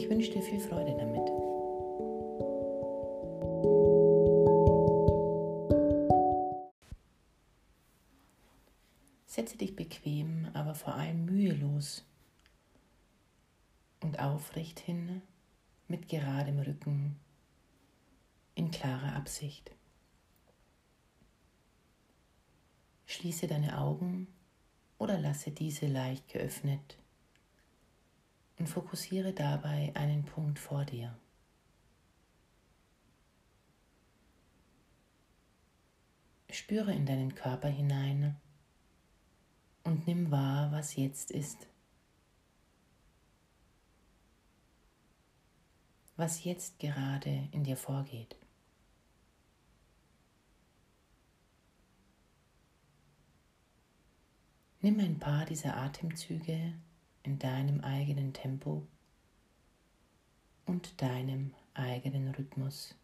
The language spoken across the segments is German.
Ich wünsche dir viel Freude damit. Setze dich bequem, aber vor allem mühelos und aufrecht hin mit geradem Rücken in klarer Absicht. Schließe deine Augen oder lasse diese leicht geöffnet und fokussiere dabei einen Punkt vor dir. Spüre in deinen Körper hinein und nimm wahr, was jetzt ist. Was jetzt gerade in dir vorgeht. Nimm ein paar dieser Atemzüge in deinem eigenen Tempo und deinem eigenen Rhythmus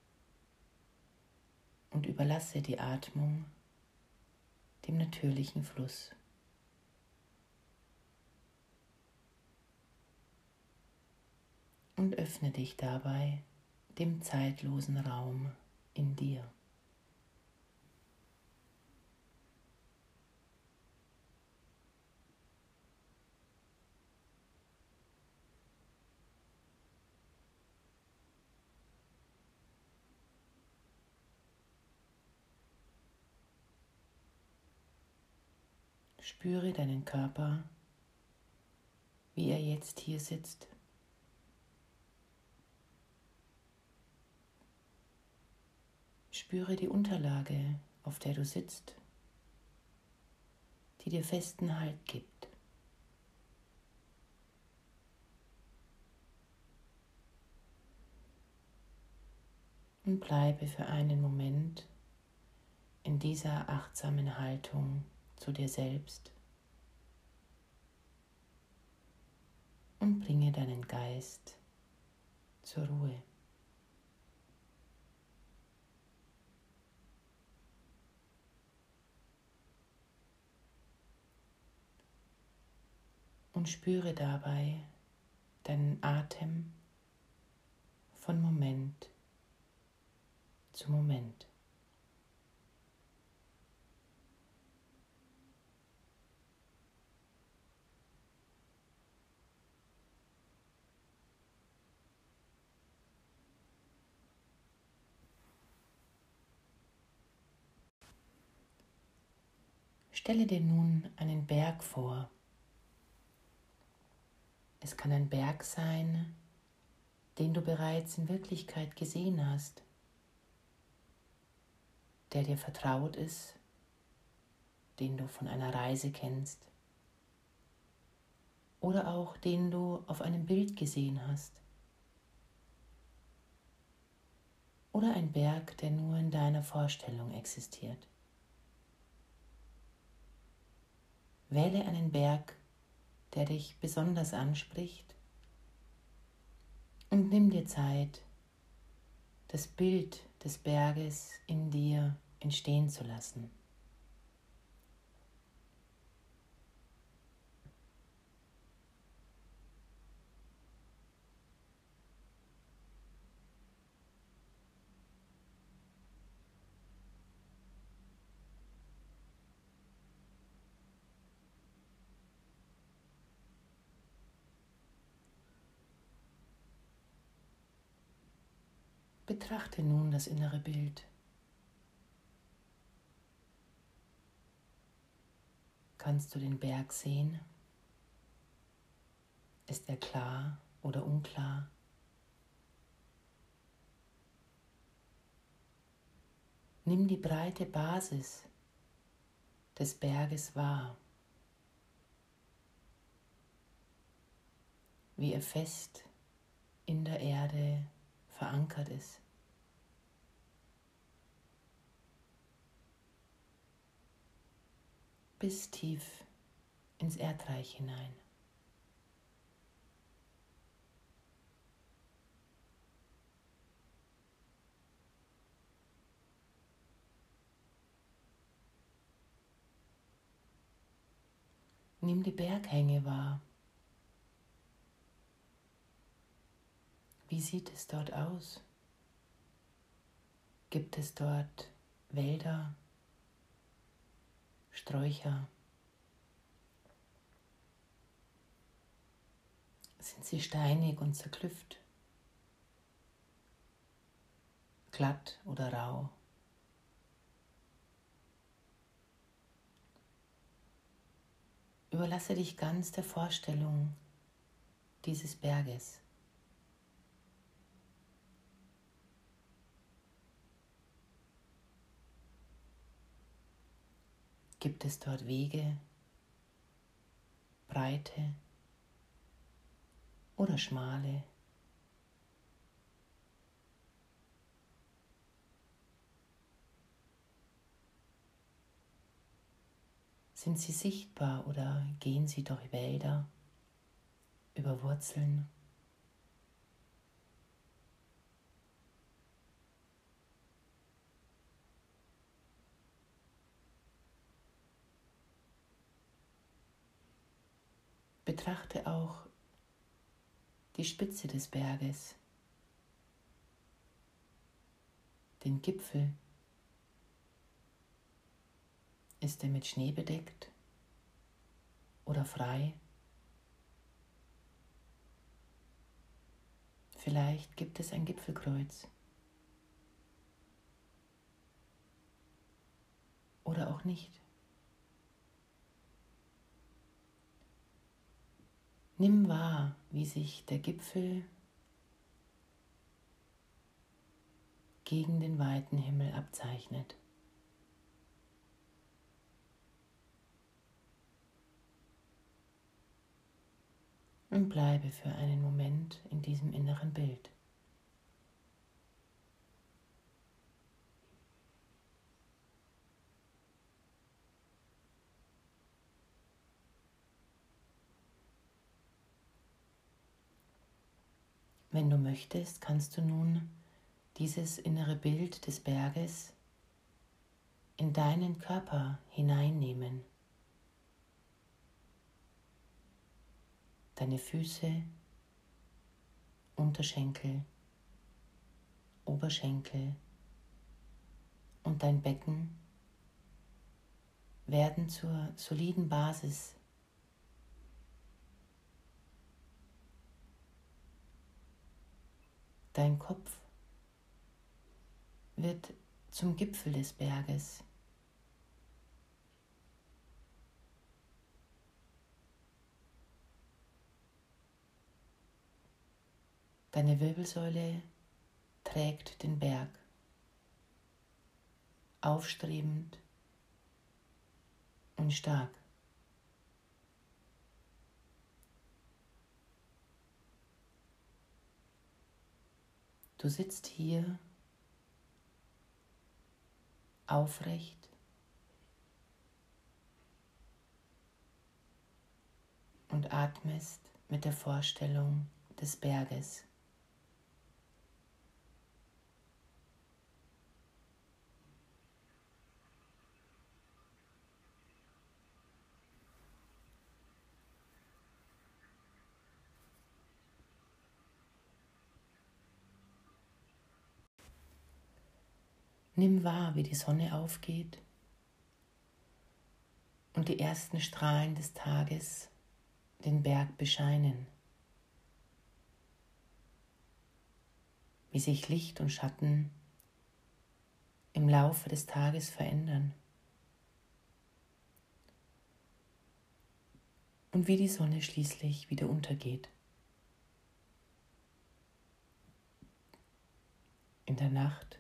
und überlasse die Atmung dem natürlichen Fluss. Und öffne dich dabei dem zeitlosen Raum in dir. Spüre deinen Körper, wie er jetzt hier sitzt. Spüre die Unterlage, auf der du sitzt, die dir festen Halt gibt. Und bleibe für einen Moment in dieser achtsamen Haltung zu dir selbst und bringe deinen Geist zur Ruhe. Und spüre dabei deinen Atem von Moment zu Moment. Stelle dir nun einen Berg vor. Es kann ein Berg sein, den du bereits in Wirklichkeit gesehen hast, der dir vertraut ist, den du von einer Reise kennst oder auch den du auf einem Bild gesehen hast. Oder ein Berg, der nur in deiner Vorstellung existiert. Wähle einen Berg, der dich besonders anspricht und nimm dir Zeit, das Bild des Berges in dir entstehen zu lassen. Betrachte nun das innere Bild. Kannst du den Berg sehen? Ist er klar oder unklar? Nimm die breite Basis des Berges wahr, wie er fest in der Erde verankert ist. Bis tief ins Erdreich hinein. Nimm die Berghänge wahr. Wie sieht es dort aus? Gibt es dort Wälder, Sträucher? Sind sie steinig und zerklüfft? Glatt oder rau? Überlasse dich ganz der Vorstellung dieses Berges. Gibt es dort Wege, breite oder schmale? Sind sie sichtbar oder gehen sie durch Wälder, über Wurzeln? Betrachte auch die Spitze des Berges, den Gipfel. Ist er mit Schnee bedeckt oder frei? Vielleicht gibt es ein Gipfelkreuz. Oder auch nicht. Nimm wahr, wie sich der Gipfel gegen den weiten Himmel abzeichnet. Und bleibe für einen Moment in diesem inneren Bild. Wenn du möchtest, kannst du nun dieses innere Bild des Berges in deinen Körper hineinnehmen. Deine Füße, Unterschenkel, Oberschenkel und dein Becken werden zur soliden Basis Dein Kopf wird zum Gipfel des Berges. Deine Wirbelsäule trägt den Berg, aufstrebend und stark. Du sitzt hier aufrecht und atmest mit der Vorstellung des Berges. Nimm wahr, wie die Sonne aufgeht und die ersten Strahlen des Tages den Berg bescheinen, wie sich Licht und Schatten im Laufe des Tages verändern und wie die Sonne schließlich wieder untergeht. In der Nacht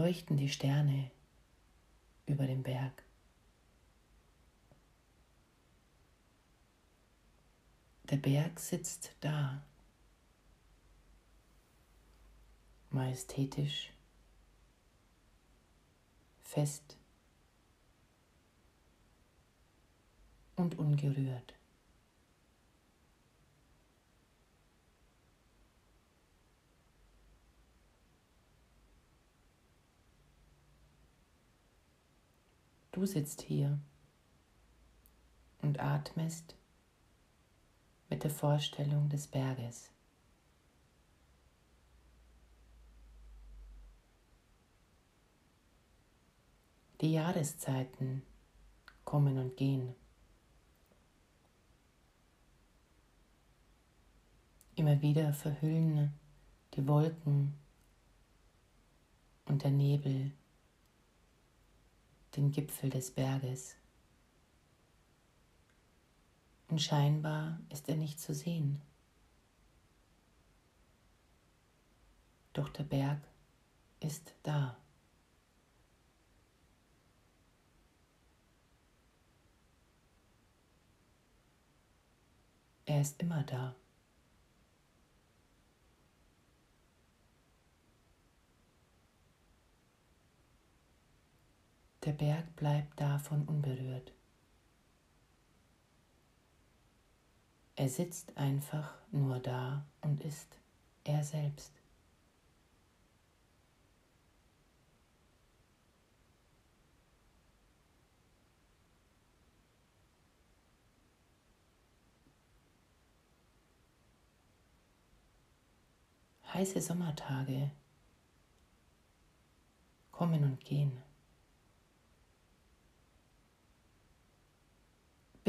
leuchten die Sterne über dem Berg. Der Berg sitzt da, majestätisch, fest und ungerührt. Du sitzt hier und atmest mit der Vorstellung des Berges. Die Jahreszeiten kommen und gehen. Immer wieder verhüllen die Wolken und der Nebel den Gipfel des Berges. Und scheinbar ist er nicht zu sehen. Doch der Berg ist da. Er ist immer da. Der Berg bleibt davon unberührt. Er sitzt einfach nur da und ist er selbst. Heiße Sommertage kommen und gehen.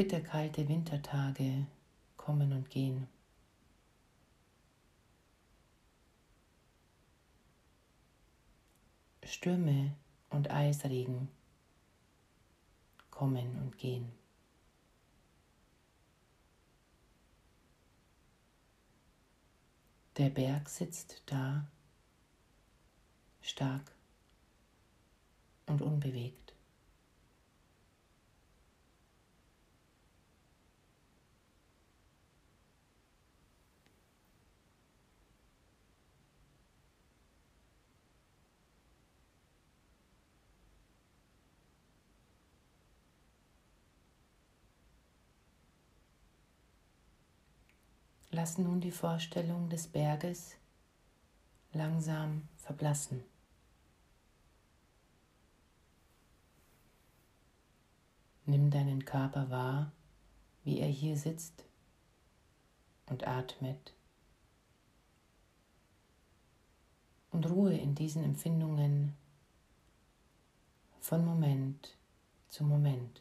Bitterkalte Wintertage kommen und gehen. Stürme und Eisregen kommen und gehen. Der Berg sitzt da, stark und unbewegt. Lass nun die Vorstellung des Berges langsam verblassen. Nimm deinen Körper wahr, wie er hier sitzt und atmet. Und ruhe in diesen Empfindungen von Moment zu Moment.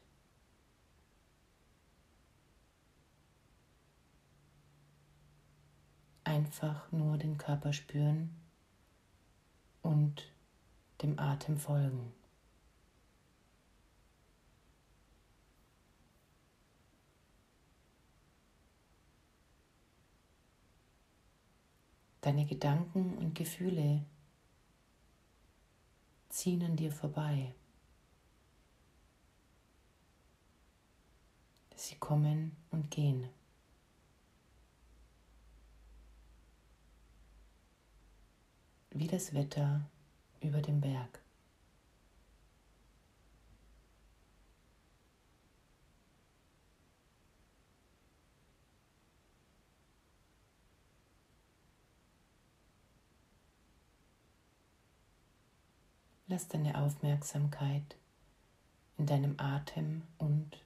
Einfach nur den Körper spüren und dem Atem folgen. Deine Gedanken und Gefühle ziehen an dir vorbei. Sie kommen und gehen. Wie das Wetter über dem Berg. Lass deine Aufmerksamkeit in deinem Atem und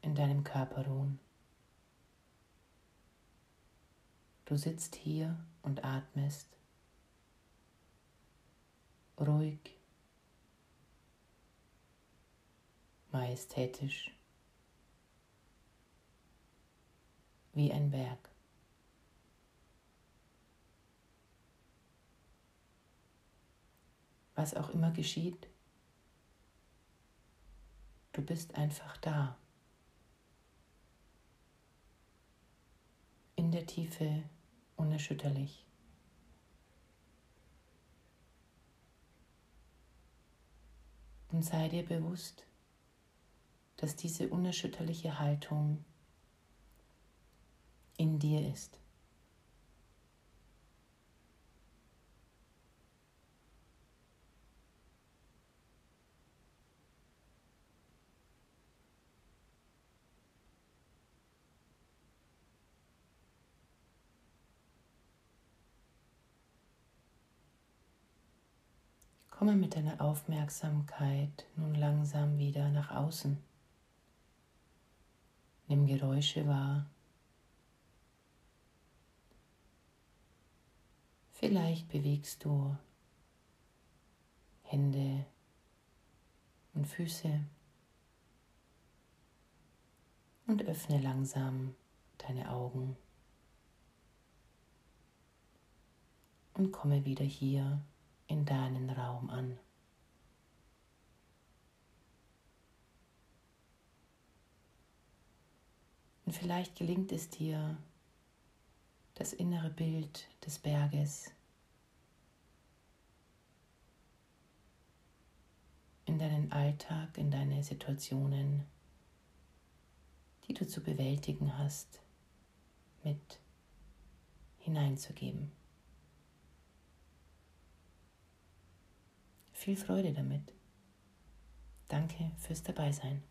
in deinem Körper ruhen. Du sitzt hier und atmest ruhig, majestätisch, wie ein Berg. Was auch immer geschieht, du bist einfach da. In der Tiefe unerschütterlich. Und sei dir bewusst, dass diese unerschütterliche Haltung in dir ist. Komme mit deiner Aufmerksamkeit nun langsam wieder nach außen. Nimm Geräusche wahr. Vielleicht bewegst du Hände und Füße und öffne langsam deine Augen und komme wieder hier in deinen Raum an. Und vielleicht gelingt es dir, das innere Bild des Berges in deinen Alltag, in deine Situationen, die du zu bewältigen hast, mit hineinzugeben. Viel Freude damit. Danke fürs Dabeisein.